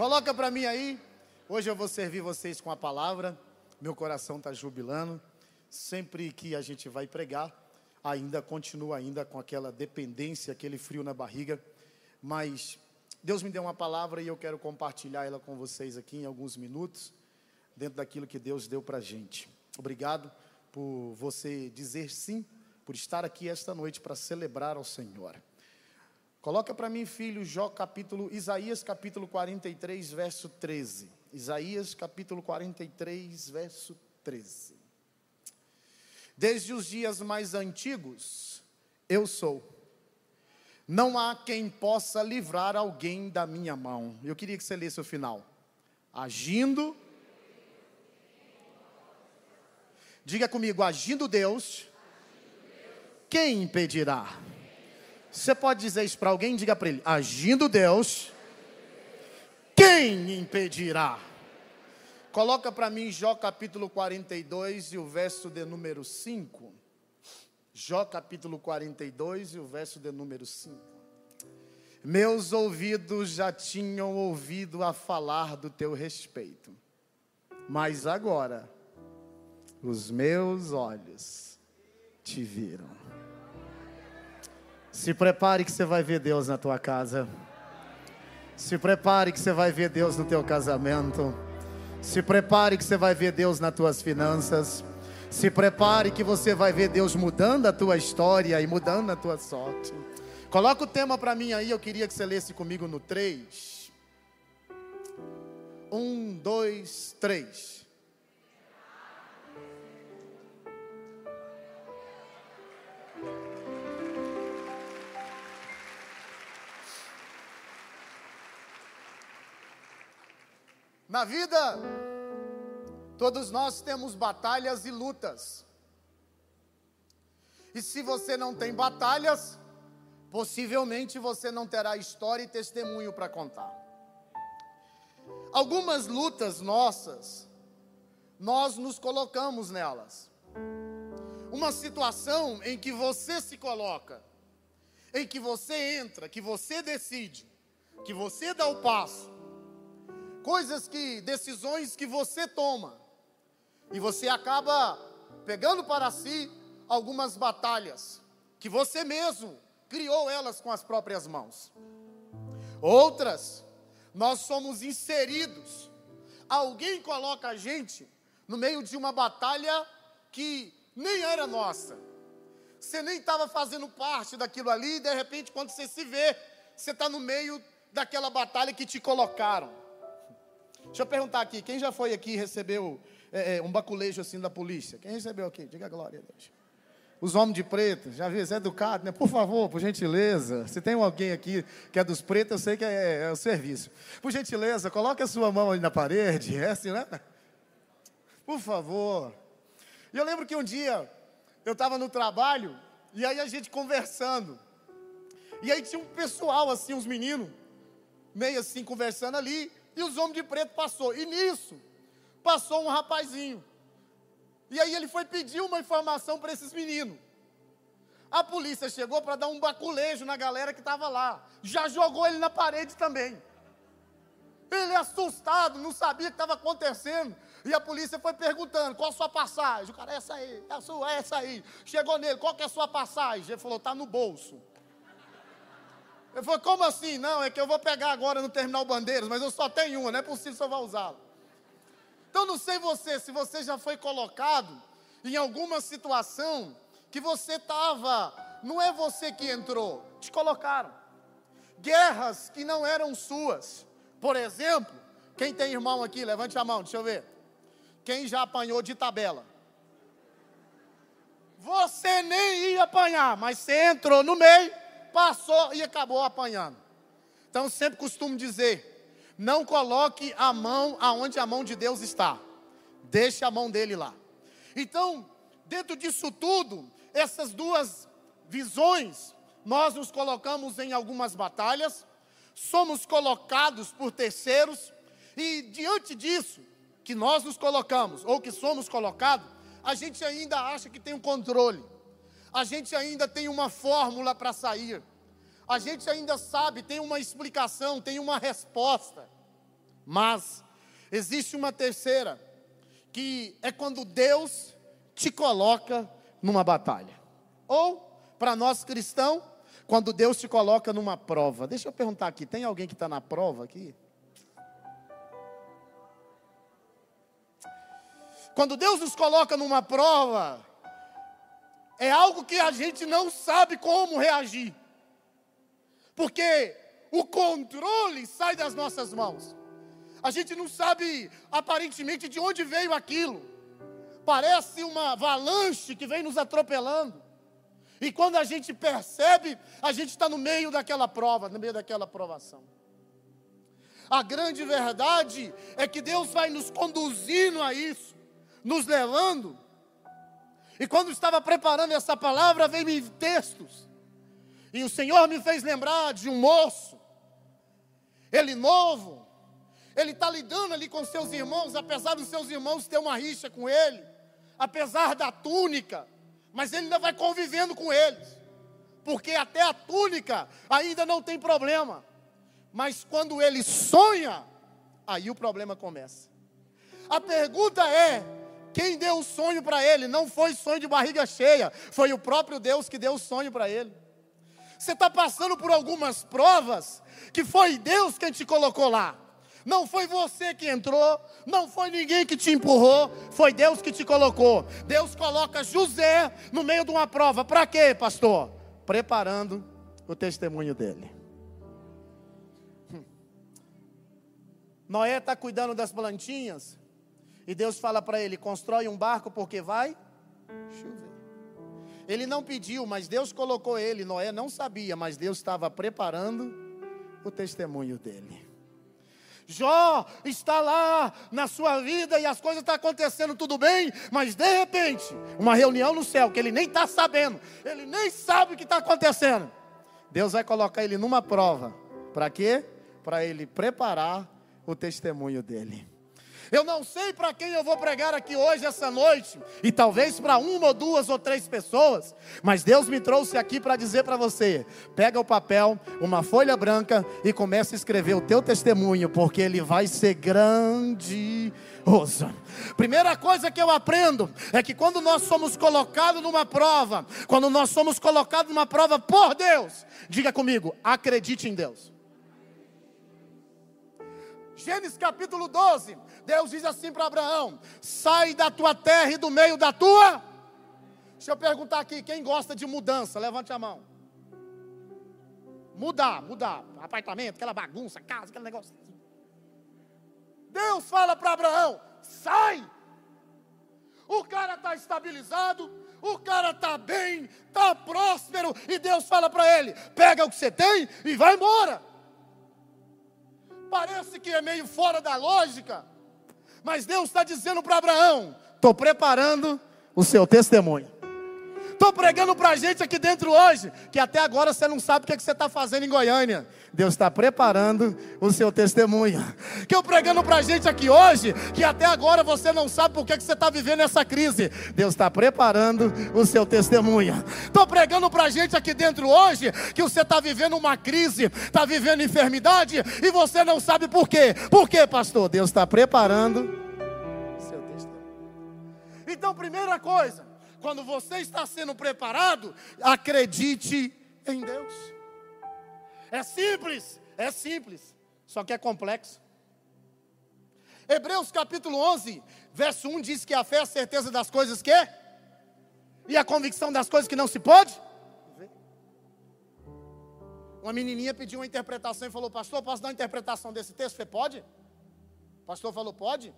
Coloca para mim aí. Hoje eu vou servir vocês com a palavra. Meu coração está jubilando. Sempre que a gente vai pregar, ainda continua ainda com aquela dependência, aquele frio na barriga. Mas Deus me deu uma palavra e eu quero compartilhar ela com vocês aqui em alguns minutos, dentro daquilo que Deus deu para a gente. Obrigado por você dizer sim, por estar aqui esta noite para celebrar ao Senhor. Coloca para mim, filho, Jó capítulo, Isaías capítulo 43, verso 13. Isaías capítulo 43, verso 13. Desde os dias mais antigos, eu sou. Não há quem possa livrar alguém da minha mão. Eu queria que você lesse o final. Agindo. Diga comigo, agindo Deus, quem impedirá? Você pode dizer isso para alguém? Diga para ele: agindo Deus, quem impedirá? Coloca para mim Jó capítulo 42 e o verso de número 5. Jó capítulo 42 e o verso de número 5. Meus ouvidos já tinham ouvido a falar do teu respeito, mas agora os meus olhos te viram. Se prepare que você vai ver Deus na tua casa. Se prepare que você vai ver Deus no teu casamento. Se prepare que você vai ver Deus nas tuas finanças. Se prepare que você vai ver Deus mudando a tua história e mudando a tua sorte. Coloca o tema para mim aí, eu queria que você lesse comigo no 3. Um, dois, três. Na vida, todos nós temos batalhas e lutas. E se você não tem batalhas, possivelmente você não terá história e testemunho para contar. Algumas lutas nossas, nós nos colocamos nelas. Uma situação em que você se coloca, em que você entra, que você decide, que você dá o passo, coisas que, decisões que você toma, e você acaba pegando para si algumas batalhas, que você mesmo criou elas com as próprias mãos. Outras, nós somos inseridos, alguém coloca a gente no meio de uma batalha que nem era nossa. Você nem estava fazendo parte daquilo ali, e de repente, quando você se vê, você está no meio daquela batalha que te colocaram. Deixa eu perguntar aqui, quem já foi aqui e recebeu é, é, um baculejo assim da polícia? Quem recebeu aqui? Diga glória a Deus. Os homens de preto, já viu, é educado, né? Por favor, por gentileza, se tem alguém aqui que é dos pretos, eu sei que é, é o serviço. Por gentileza, coloque a sua mão ali na parede, é assim, né? Por favor. E eu lembro que um dia eu estava no trabalho e aí a gente conversando. E aí tinha um pessoal assim, uns meninos, meio assim conversando ali. E os homens de preto passou. E nisso, passou um rapazinho. E aí ele foi pedir uma informação para esses meninos. A polícia chegou para dar um baculejo na galera que estava lá. Já jogou ele na parede também. Ele assustado, não sabia o que estava acontecendo. E a polícia foi perguntando: qual a sua passagem? O cara, essa aí, é é essa aí. Chegou nele, qual que é a sua passagem? Ele falou: está no bolso. Ele falou, como assim? Não, é que eu vou pegar agora no terminal Bandeiras, mas eu só tenho uma, não é possível que eu vá usá-la. Então não sei você, se você já foi colocado em alguma situação que você estava, não é você que entrou, te colocaram. Guerras que não eram suas. Por exemplo, quem tem irmão aqui, levante a mão, deixa eu ver. Quem já apanhou de tabela? Você nem ia apanhar, mas você entrou no meio passou e acabou apanhando. Então sempre costumo dizer: não coloque a mão aonde a mão de Deus está. Deixe a mão dele lá. Então, dentro disso tudo, essas duas visões, nós nos colocamos em algumas batalhas, somos colocados por terceiros, e diante disso, que nós nos colocamos, ou que somos colocados, a gente ainda acha que tem um controle a gente ainda tem uma fórmula para sair, a gente ainda sabe, tem uma explicação, tem uma resposta. Mas existe uma terceira, que é quando Deus te coloca numa batalha. Ou, para nós cristãos, quando Deus te coloca numa prova. Deixa eu perguntar aqui: tem alguém que está na prova aqui? Quando Deus nos coloca numa prova, é algo que a gente não sabe como reagir, porque o controle sai das nossas mãos. A gente não sabe aparentemente de onde veio aquilo. Parece uma avalanche que vem nos atropelando. E quando a gente percebe, a gente está no meio daquela prova, no meio daquela provação. A grande verdade é que Deus vai nos conduzindo a isso, nos levando. E quando estava preparando essa palavra, veio-me textos. E o Senhor me fez lembrar de um moço, ele novo, ele está lidando ali com seus irmãos, apesar dos seus irmãos ter uma rixa com ele, apesar da túnica, mas ele ainda vai convivendo com eles, porque até a túnica ainda não tem problema, mas quando ele sonha, aí o problema começa. A pergunta é: quem deu o sonho para ele? Não foi sonho de barriga cheia, foi o próprio Deus que deu o sonho para ele. Você está passando por algumas provas que foi Deus quem te colocou lá. Não foi você que entrou, não foi ninguém que te empurrou, foi Deus que te colocou. Deus coloca José no meio de uma prova. Para quê, pastor? Preparando o testemunho dele. Hum. Noé está cuidando das plantinhas e Deus fala para ele: constrói um barco porque vai chover. Ele não pediu, mas Deus colocou ele. Noé não sabia, mas Deus estava preparando o testemunho dele. Jó está lá na sua vida e as coisas estão acontecendo tudo bem, mas de repente, uma reunião no céu que ele nem está sabendo, ele nem sabe o que está acontecendo. Deus vai colocar ele numa prova. Para quê? Para ele preparar o testemunho dele. Eu não sei para quem eu vou pregar aqui hoje, essa noite, e talvez para uma ou duas ou três pessoas, mas Deus me trouxe aqui para dizer para você: pega o papel, uma folha branca e comece a escrever o teu testemunho, porque ele vai ser grande. Primeira coisa que eu aprendo é que quando nós somos colocados numa prova, quando nós somos colocados numa prova por Deus, diga comigo, acredite em Deus. Gênesis capítulo 12, Deus diz assim para Abraão: sai da tua terra e do meio da tua. Deixa eu perguntar aqui: quem gosta de mudança? Levante a mão. Mudar, mudar. Apartamento, aquela bagunça, casa, aquele negócio. Deus fala para Abraão: sai. O cara está estabilizado, o cara está bem, está próspero, e Deus fala para ele: pega o que você tem e vai embora. Parece que é meio fora da lógica, mas Deus está dizendo para Abraão: estou preparando o seu testemunho. Estou pregando para a gente aqui dentro hoje, que até agora você não sabe o que, é que você está fazendo em Goiânia. Deus está preparando o seu testemunho. Que eu pregando para a gente aqui hoje, que até agora você não sabe por que, é que você está vivendo essa crise. Deus está preparando o seu testemunho. Estou pregando para a gente aqui dentro hoje, que você está vivendo uma crise, está vivendo enfermidade, e você não sabe por quê. Por quê, pastor? Deus está preparando o seu testemunho. Então, primeira coisa, quando você está sendo preparado, acredite em Deus. É simples, é simples, só que é complexo. Hebreus capítulo 11, verso 1 diz que a fé é a certeza das coisas que e a convicção das coisas que não se pode. Uma menininha pediu uma interpretação e falou: Pastor, posso dar uma interpretação desse texto? Você pode? O pastor falou: Pode.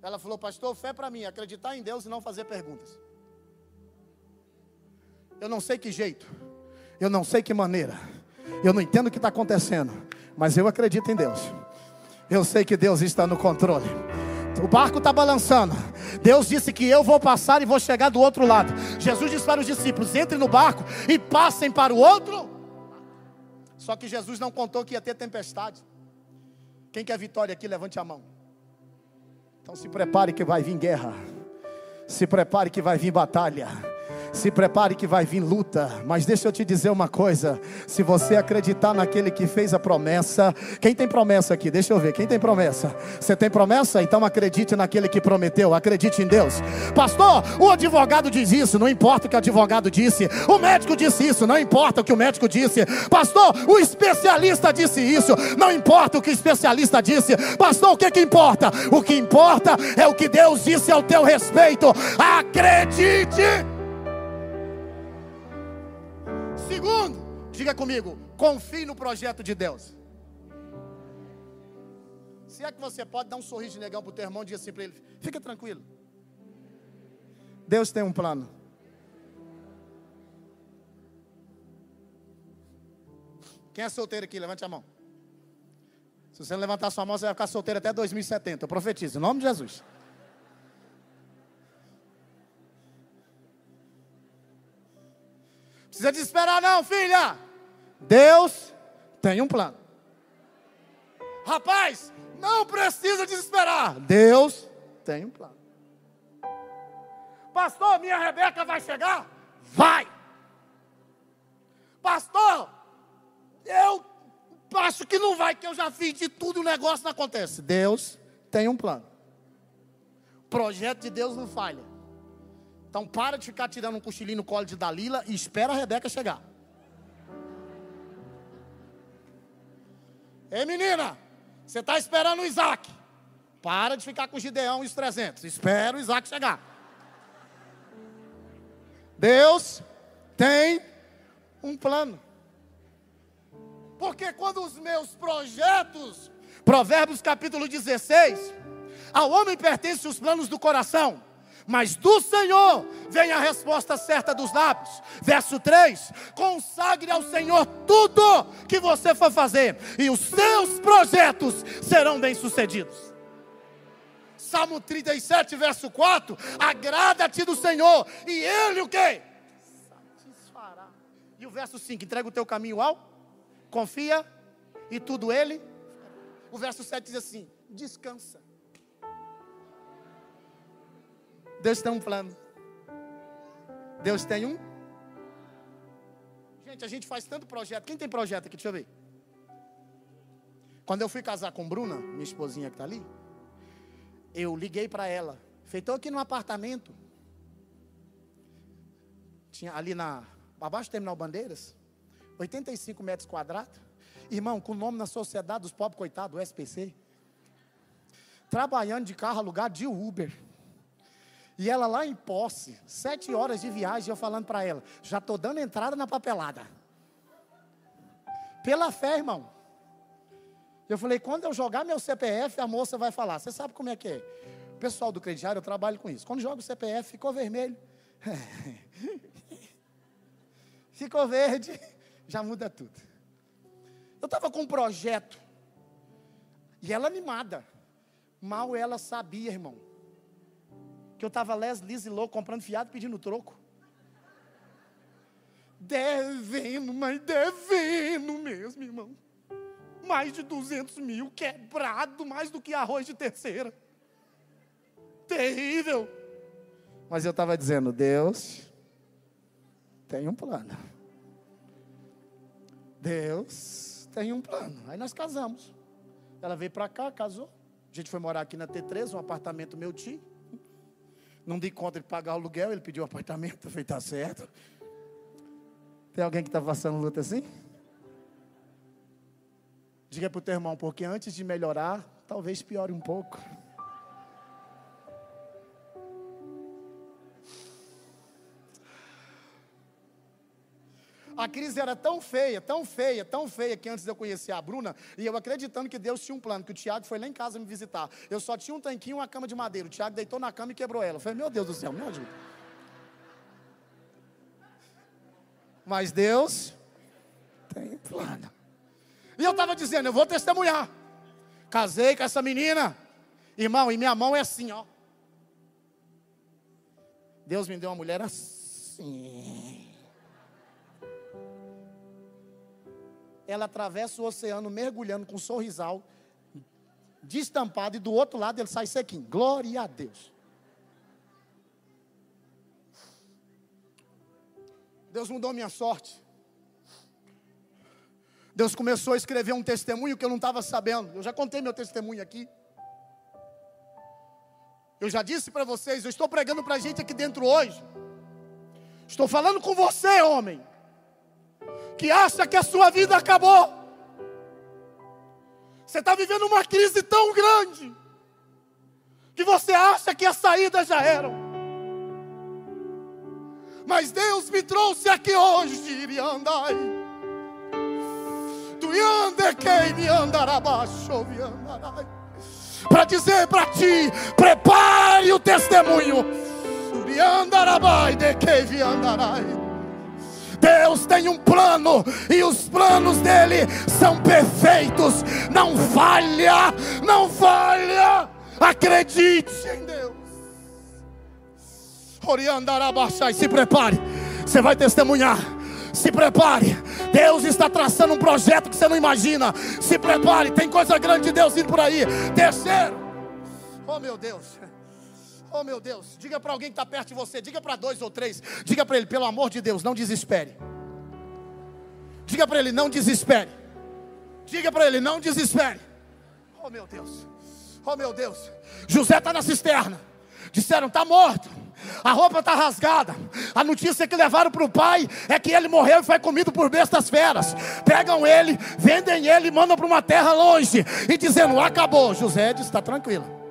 Ela falou: Pastor, fé para mim, acreditar em Deus e não fazer perguntas. Eu não sei que jeito, eu não sei que maneira, eu não entendo o que está acontecendo, mas eu acredito em Deus. Eu sei que Deus está no controle. O barco está balançando. Deus disse que eu vou passar e vou chegar do outro lado. Jesus disse para os discípulos: entrem no barco e passem para o outro. Só que Jesus não contou que ia ter tempestade. Quem quer vitória aqui, levante a mão. Então se prepare que vai vir guerra. Se prepare que vai vir batalha. Se prepare que vai vir luta, mas deixa eu te dizer uma coisa: se você acreditar naquele que fez a promessa, quem tem promessa aqui? Deixa eu ver, quem tem promessa? Você tem promessa? Então acredite naquele que prometeu, acredite em Deus. Pastor, o advogado diz isso, não importa o que o advogado disse, o médico disse isso, não importa o que o médico disse, pastor, o especialista disse isso, não importa o que o especialista disse, pastor, o que, que importa? O que importa é o que Deus disse ao teu respeito, acredite. Segundo, diga comigo, confie no projeto de Deus. Se é que você pode dar um sorriso de negão para o teu irmão e dizer assim para ele: fica tranquilo. Deus tem um plano. Quem é solteiro aqui? Levante a mão. Se você não levantar sua mão, você vai ficar solteiro até 2070. Eu profetizo, em nome de Jesus. Precisa desesperar, não, filha. Deus tem um plano. Rapaz, não precisa desesperar. Deus tem um plano. Pastor, minha Rebeca vai chegar? Vai. Pastor, eu acho que não vai, que eu já fiz de tudo e o negócio não acontece. Deus tem um plano. O projeto de Deus não falha. Então para de ficar tirando um cochilinho no colo de Dalila e espera a Rebeca chegar. Ei menina, você está esperando o Isaac. Para de ficar com o Gideão e os 300. Espera o Isaac chegar. Deus tem um plano. Porque quando os meus projetos, Provérbios capítulo 16, ao homem pertencem os planos do coração, mas do Senhor vem a resposta certa dos lábios. Verso 3: consagre ao Senhor tudo que você for fazer, e os seus projetos serão bem-sucedidos. Salmo 37, verso 4: agrada-te do Senhor, e Ele o que? Satisfará. E o verso 5: entrega o teu caminho ao, confia, e tudo Ele. O verso 7 diz assim: descansa. Deus tem um plano. Deus tem um. Gente, a gente faz tanto projeto. Quem tem projeto aqui? Deixa eu ver. Quando eu fui casar com Bruna, minha esposinha que está ali, eu liguei para ela. Feitou aqui no apartamento. Tinha ali na. Abaixo do terminal Bandeiras. 85 metros quadrados. Irmão, com o nome na Sociedade dos Pobres Coitados, o SPC. Trabalhando de carro alugado de Uber. E ela lá em posse, sete horas de viagem, eu falando para ela, já estou dando entrada na papelada. Pela fé, irmão. Eu falei, quando eu jogar meu CPF, a moça vai falar. Você sabe como é que é? O pessoal do crediário, eu trabalho com isso. Quando joga o CPF, ficou vermelho. ficou verde, já muda tudo. Eu estava com um projeto. E ela animada. Mal ela sabia, irmão que eu estava les, lis e louco, comprando fiado, pedindo troco. Devendo, mas devendo mesmo, irmão. Mais de 200 mil, quebrado, mais do que arroz de terceira. Terrível. Mas eu estava dizendo, Deus tem um plano. Deus tem um plano. Aí nós casamos. Ela veio para cá, casou. A gente foi morar aqui na T3, um apartamento meu tio. Não dei conta de pagar o aluguel, ele pediu um apartamento, falei, tá certo. Tem alguém que está passando luta assim? Diga para o teu irmão, porque antes de melhorar, talvez piore um pouco. A crise era tão feia, tão feia, tão feia que antes de eu conhecer a Bruna, e eu acreditando que Deus tinha um plano, que o Tiago foi lá em casa me visitar. Eu só tinha um tanquinho e uma cama de madeira. O Tiago deitou na cama e quebrou ela. Eu falei, meu Deus do céu, me ajuda. Mas Deus tem plano. E eu estava dizendo, eu vou testemunhar. Casei com essa menina. Irmão, e minha mão é assim, ó. Deus me deu uma mulher assim. Ela atravessa o oceano mergulhando com um sorrisal, destampado, e do outro lado ele sai sequinho. Glória a Deus. Deus mudou minha sorte. Deus começou a escrever um testemunho que eu não estava sabendo. Eu já contei meu testemunho aqui. Eu já disse para vocês, eu estou pregando para a gente aqui dentro hoje. Estou falando com você, homem, que acha que a sua vida acabou. Você está vivendo uma crise tão grande que você acha que as saídas já eram. Mas Deus me trouxe aqui hoje, Iriandai. Tu ande quem me andará abaixo, para dizer para ti: prepare o testemunho. Deus tem um plano e os planos dele são perfeitos. Não falha, não falha. Acredite em Deus. Oriandarabaxai, se prepare. Você vai testemunhar. Se prepare. Deus está traçando um projeto que você não imagina. Se prepare. Tem coisa grande de Deus indo por aí. Terceiro. Oh meu Deus. Oh meu Deus. Diga para alguém que está perto de você. Diga para dois ou três. Diga para ele, pelo amor de Deus, não desespere. Diga para ele, não desespere. Diga para ele, não desespere. Oh meu Deus. Oh meu Deus. José está na cisterna. Disseram, está morto. A roupa está rasgada. A notícia que levaram para o pai é que ele morreu e foi comido por bestas feras. Pegam ele, vendem ele, mandam para uma terra longe e dizendo: acabou. José diz: está tranquilo.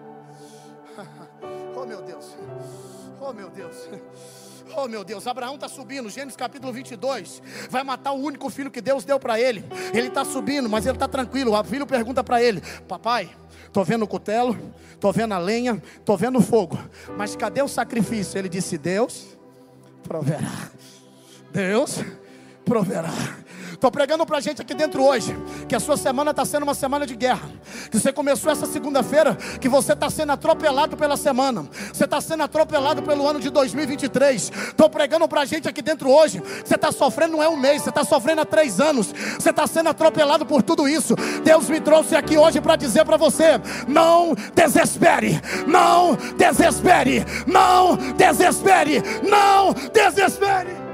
Oh meu Deus, Abraão está subindo, Gênesis capítulo 22. Vai matar o único filho que Deus deu para ele. Ele está subindo, mas ele está tranquilo. O filho pergunta para ele: Papai, Estou vendo o cutelo, estou vendo a lenha, estou vendo o fogo. Mas cadê o sacrifício? Ele disse: Deus proverá. Deus proverá. Estou pregando para a gente aqui dentro hoje que a sua semana está sendo uma semana de guerra. Que você começou essa segunda-feira, que você está sendo atropelado pela semana. Você está sendo atropelado pelo ano de 2023. Estou pregando para a gente aqui dentro hoje. Você está sofrendo não é um mês, você está sofrendo há três anos. Você está sendo atropelado por tudo isso. Deus me trouxe aqui hoje para dizer para você: não desespere, não desespere, não desespere, não desespere.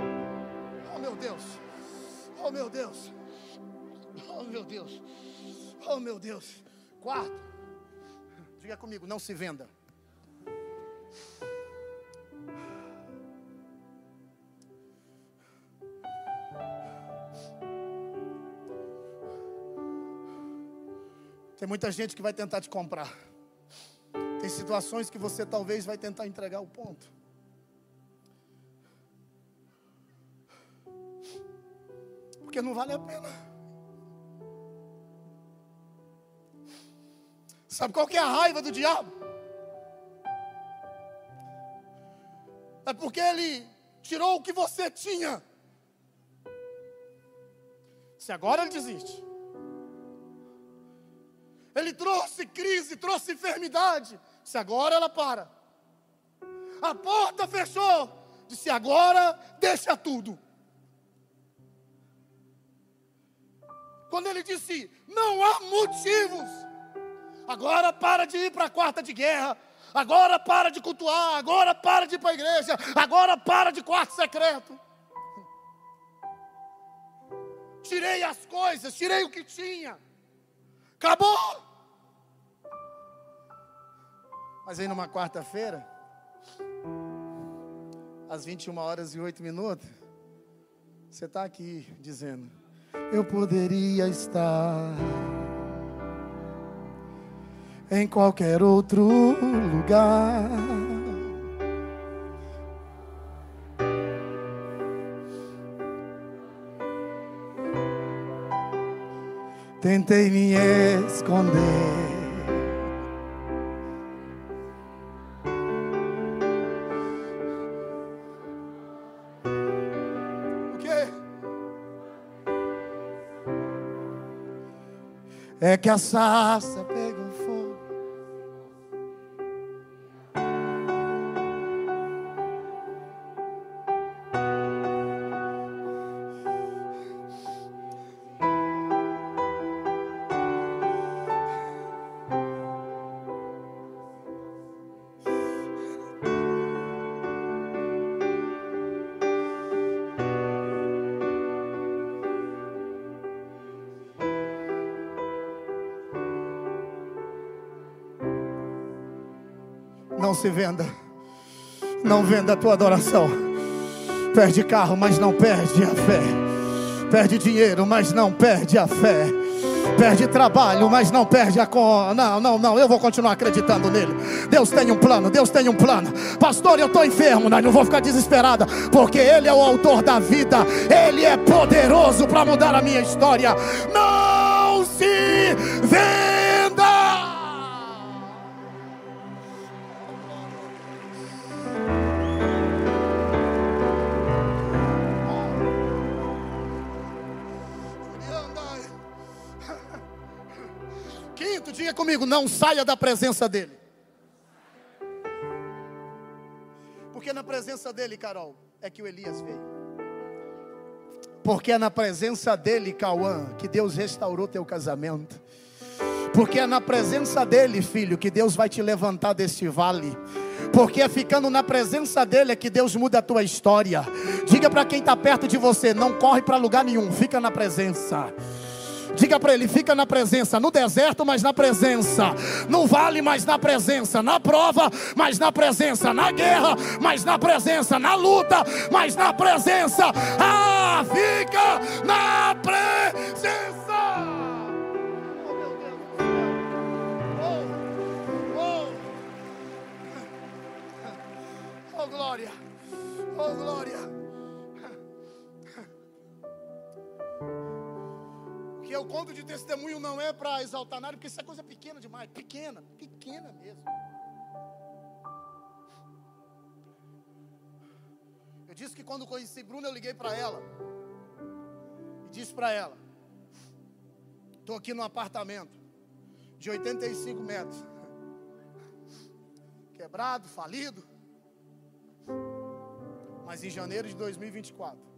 Oh meu Deus. Oh meu Deus. Oh meu Deus. Quarto. Diga comigo, não se venda. Tem muita gente que vai tentar te comprar. Tem situações que você talvez vai tentar entregar o ponto. Porque não vale a pena. Sabe qual que é a raiva do diabo? É porque ele tirou o que você tinha. Se agora ele desiste. Ele trouxe crise, trouxe enfermidade. Se agora ela para. A porta fechou. Disse agora deixa tudo. Quando ele disse: Não há motivos. Agora para de ir para a quarta de guerra. Agora para de cultuar. Agora para de ir para a igreja. Agora para de quarto secreto. Tirei as coisas, tirei o que tinha. Acabou. Mas aí numa quarta-feira, às 21 horas e 8 minutos, você está aqui dizendo: eu poderia estar em qualquer outro lugar. Tentei me esconder. É que a sarça se venda. Não venda a tua adoração. Perde carro, mas não perde a fé. Perde dinheiro, mas não perde a fé. Perde trabalho, mas não perde a con. Não, não, não. Eu vou continuar acreditando nele. Deus tem um plano, Deus tem um plano. Pastor, eu estou enfermo, mas não vou ficar desesperada, porque Ele é o autor da vida. Ele é poderoso para mudar a minha história. Não se venda. Comigo, não saia da presença dele. Porque na presença dele, Carol, é que o Elias veio. Porque é na presença dele, Cauã, que Deus restaurou teu casamento. Porque é na presença dele, filho, que Deus vai te levantar desse vale. Porque é ficando na presença dele é que Deus muda a tua história. Diga para quem está perto de você: não corre para lugar nenhum, fica na presença. Diga para ele: fica na presença, no deserto, mas na presença, no vale, mas na presença, na prova, mas na presença, na guerra, mas na presença, na luta, mas na presença. Ah, fica na presença. Oh, glória, oh, glória. Que eu conto de testemunho não é para exaltar nada, porque isso é coisa pequena demais, pequena, pequena mesmo. Eu disse que quando conheci Bruna, eu liguei para ela. E disse para ela: estou aqui num apartamento de 85 metros, quebrado, falido, mas em janeiro de 2024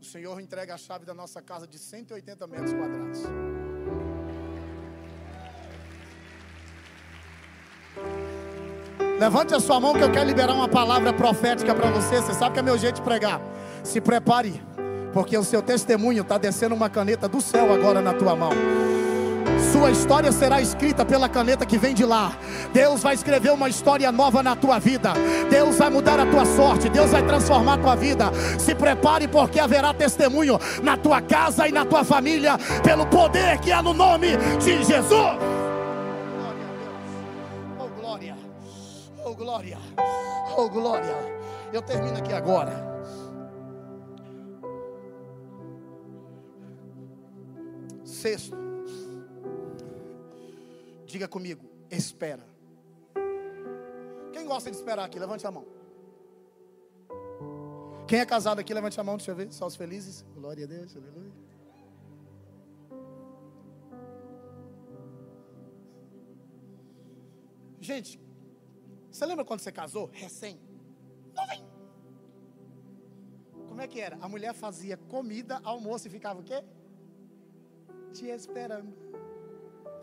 o Senhor entrega a chave da nossa casa de 180 metros quadrados. Levante a sua mão que eu quero liberar uma palavra profética para você. Você sabe que é meu jeito de pregar. Se prepare, porque o seu testemunho está descendo uma caneta do céu agora na tua mão. Sua história será escrita pela caneta que vem de lá. Deus vai escrever uma história nova na tua vida. Deus vai mudar a tua sorte. Deus vai transformar a tua vida. Se prepare, porque haverá testemunho na tua casa e na tua família, pelo poder que há no nome de Jesus. Oh glória, oh glória, oh glória. Eu termino aqui agora. Sexto. Diga comigo, espera. Quem gosta de esperar aqui? Levante a mão. Quem é casado aqui, levante a mão, deixa eu ver. Só os felizes. Glória a Deus, aleluia. Gente, você lembra quando você casou? Recém. Não vem. Como é que era? A mulher fazia comida, almoço e ficava o quê? Te esperando.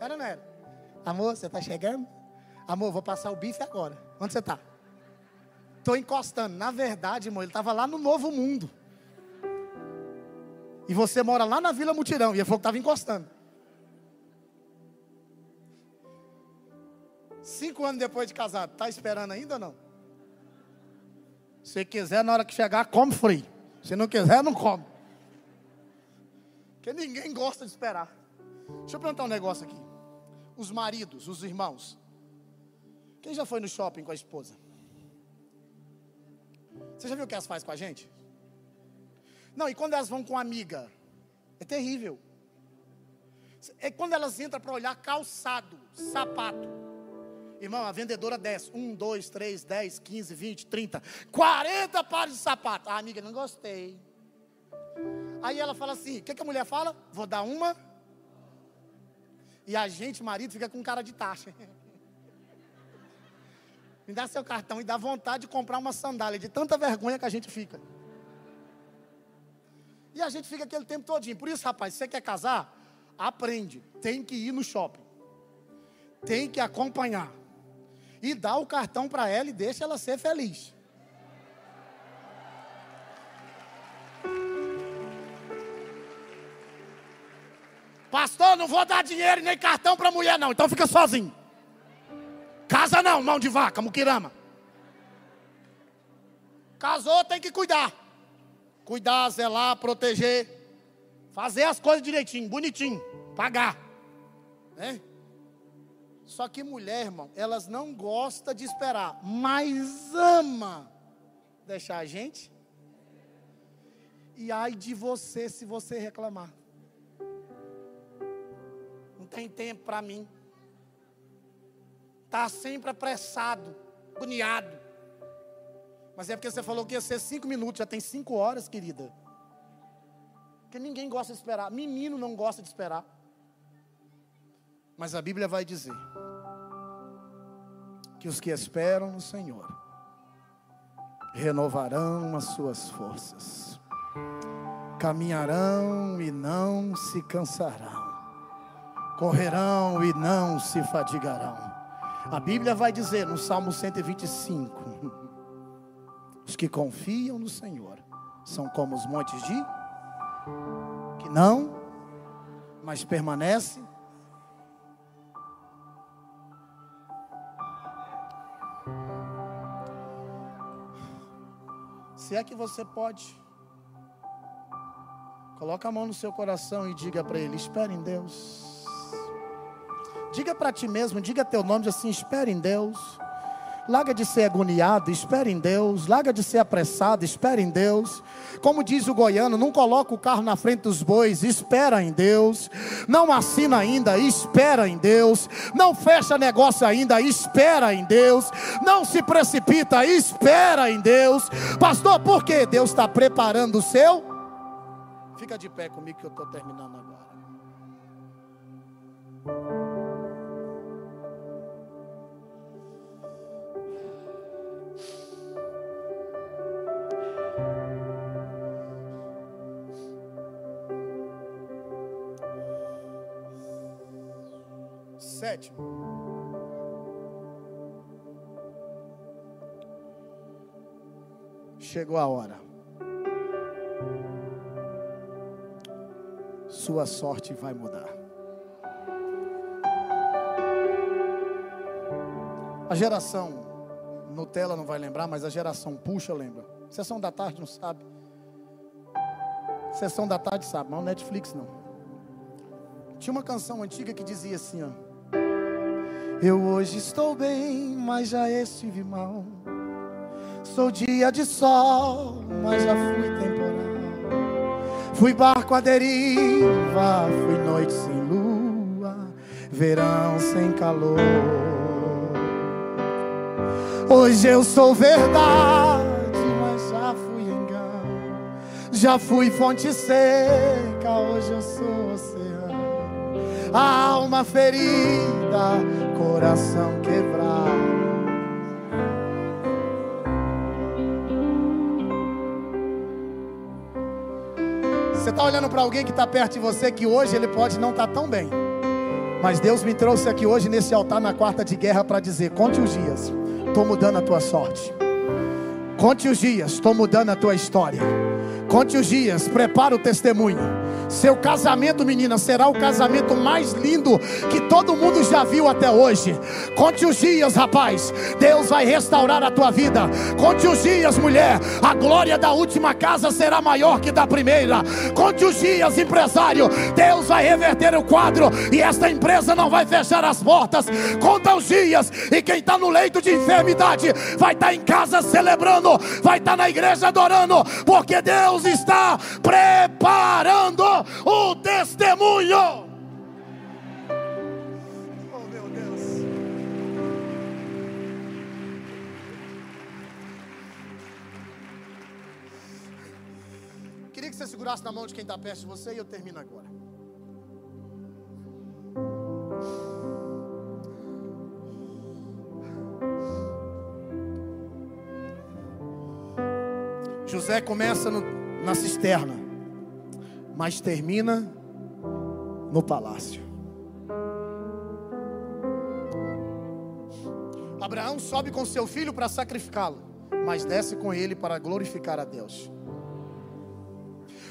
Era ou não era? Amor, você está chegando? Amor, vou passar o bife agora. Onde você está? Estou encostando. Na verdade, amor, ele estava lá no Novo Mundo. E você mora lá na Vila Mutirão. E ele falou que estava encostando. Cinco anos depois de casado, está esperando ainda ou não? Se quiser, na hora que chegar, come free. Se não quiser, não come. Porque ninguém gosta de esperar. Deixa eu perguntar um negócio aqui os maridos, os irmãos. Quem já foi no shopping com a esposa? Você já viu o que elas fazem com a gente? Não, e quando elas vão com amiga? É terrível. É quando elas entram para olhar calçado, sapato. Irmão, a vendedora desce. Um, dois, três, dez, quinze, vinte, trinta, quarenta pares de sapato. Ah, amiga, não gostei. Aí ela fala assim: o que, que a mulher fala? Vou dar uma e a gente, marido, fica com cara de taxa. Me dá seu cartão e dá vontade de comprar uma sandália, de tanta vergonha que a gente fica. E a gente fica aquele tempo todinho. Por isso, rapaz, se você quer casar, aprende. Tem que ir no shopping. Tem que acompanhar. E dá o cartão para ela e deixa ela ser feliz. Pastor, não vou dar dinheiro nem cartão para mulher, não. Então fica sozinho. Casa não, mão de vaca, muquirama. Casou, tem que cuidar. Cuidar, zelar, proteger. Fazer as coisas direitinho, bonitinho. Pagar. Né? Só que mulher, irmão, elas não gostam de esperar, mas ama deixar a gente. E ai de você se você reclamar. Tem tempo para mim. Está sempre apressado, agoniado. Mas é porque você falou que ia ser cinco minutos, já tem cinco horas, querida. Porque ninguém gosta de esperar. Menino não gosta de esperar. Mas a Bíblia vai dizer que os que esperam no Senhor renovarão as suas forças, caminharão e não se cansarão, correrão e não se fadigarão. A Bíblia vai dizer no Salmo 125: os que confiam no Senhor são como os montes de que não, mas permanece. Se é que você pode, coloca a mão no seu coração e diga para ele: espere em Deus. Diga para ti mesmo, diga teu nome, diz assim: espere em Deus. Larga de ser agoniado, espere em Deus. Larga de ser apressado, espere em Deus. Como diz o goiano, não coloca o carro na frente dos bois, espera em Deus. Não assina ainda, espera em Deus. Não fecha negócio ainda, espera em Deus. Não se precipita, espera em Deus. Pastor, por quê? Deus está preparando o seu. Fica de pé comigo que eu estou terminando agora. Sétimo. Chegou a hora. Sua sorte vai mudar. A geração Nutella não vai lembrar, mas a geração Puxa lembra. Sessão da tarde não sabe. Sessão da tarde sabe, mas o Netflix não. Tinha uma canção antiga que dizia assim, ó. Eu hoje estou bem, mas já estive mal. Sou dia de sol, mas já fui temporal. Fui barco à deriva, fui noite sem lua, verão sem calor. Hoje eu sou verdade, mas já fui engano. Já fui fonte seca, hoje eu sou oceano. A alma ferida coração quebrado. Você está olhando para alguém que está perto de você que hoje ele pode não estar tá tão bem. Mas Deus me trouxe aqui hoje nesse altar na quarta de guerra para dizer: conte os dias, estou mudando a tua sorte. Conte os dias, estou mudando a tua história. Conte os dias, prepara o testemunho. Seu casamento, menina, será o casamento mais lindo que todo mundo já viu até hoje. Conte os dias, rapaz. Deus vai restaurar a tua vida. Conte os dias, mulher. A glória da última casa será maior que da primeira. Conte os dias, empresário. Deus vai reverter o quadro e esta empresa não vai fechar as portas. Conta os dias e quem está no leito de enfermidade vai estar tá em casa celebrando, vai estar tá na igreja adorando, porque Deus está preparando o testemunho. Oh meu Deus. Queria que você segurasse na mão de quem está perto de você e eu termino agora. José começa no, na cisterna mas termina no palácio. Abraão sobe com seu filho para sacrificá-lo, mas desce com ele para glorificar a Deus.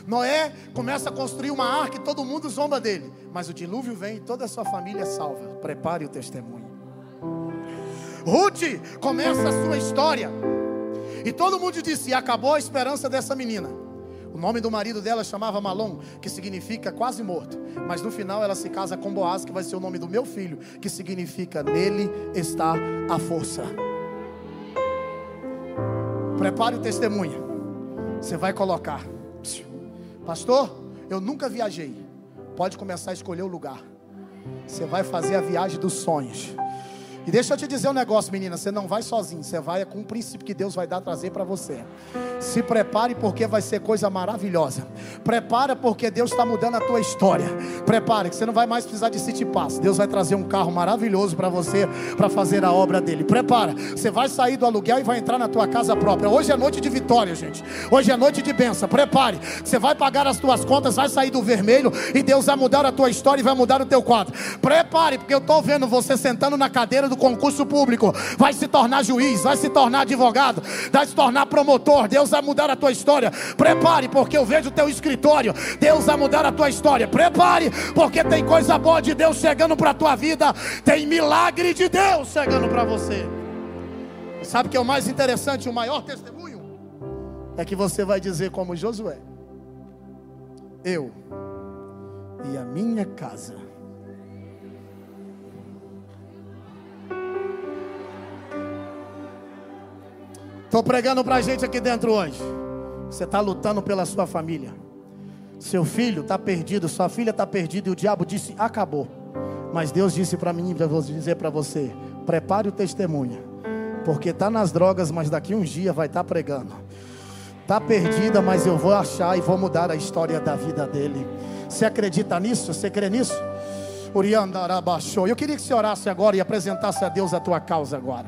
Noé começa a construir uma arca e todo mundo zomba dele, mas o dilúvio vem e toda a sua família é salva. Prepare o testemunho. Ruth, começa a sua história. E todo mundo disse: acabou a esperança dessa menina. O nome do marido dela chamava Malom, que significa quase morto. Mas no final ela se casa com Boaz, que vai ser o nome do meu filho, que significa nele está a força. Prepare o testemunho. Você vai colocar. Pastor, eu nunca viajei. Pode começar a escolher o lugar. Você vai fazer a viagem dos sonhos. E deixa eu te dizer um negócio, menina. Você não vai sozinho. Você vai com um princípio que Deus vai dar trazer para você. Se prepare porque vai ser coisa maravilhosa. Prepara porque Deus está mudando a tua história. Prepare que você não vai mais precisar de City Pass. Deus vai trazer um carro maravilhoso para você para fazer a obra dele. Prepara. Você vai sair do aluguel e vai entrar na tua casa própria. Hoje é noite de vitória, gente. Hoje é noite de bênção. Prepare. Você vai pagar as tuas contas, vai sair do vermelho e Deus vai mudar a tua história e vai mudar o teu quadro. Prepare porque eu estou vendo você sentando na cadeira do concurso público, vai se tornar juiz, vai se tornar advogado, vai se tornar promotor. Deus vai mudar a tua história. Prepare, porque eu vejo o teu escritório. Deus vai mudar a tua história. Prepare, porque tem coisa boa de Deus chegando para a tua vida. Tem milagre de Deus chegando para você. Sabe o que é o mais interessante, o maior testemunho? É que você vai dizer como Josué: Eu e a minha casa Estou pregando para a gente aqui dentro hoje. Você está lutando pela sua família. Seu filho está perdido, sua filha está perdida e o diabo disse: acabou. Mas Deus disse para mim, para dizer para você: prepare o testemunho, porque está nas drogas, mas daqui uns dias vai estar tá pregando. Está perdida, mas eu vou achar e vou mudar a história da vida dele. Você acredita nisso? Você crê nisso? Eu queria que você orasse agora e apresentasse a Deus a tua causa agora.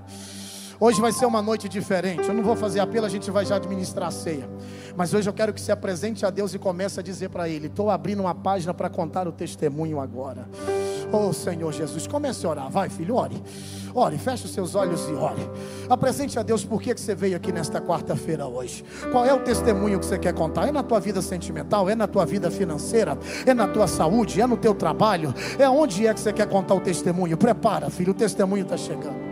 Hoje vai ser uma noite diferente. Eu não vou fazer apelo, a gente vai já administrar a ceia. Mas hoje eu quero que se apresente a Deus e comece a dizer para Ele: Estou abrindo uma página para contar o testemunho agora. Oh Senhor Jesus, comece a orar. Vai, filho, ore. Ore, feche os seus olhos e ore. Apresente a Deus por que você veio aqui nesta quarta-feira hoje. Qual é o testemunho que você quer contar? É na tua vida sentimental? É na tua vida financeira? É na tua saúde? É no teu trabalho? É onde é que você quer contar o testemunho? Prepara, filho, o testemunho está chegando.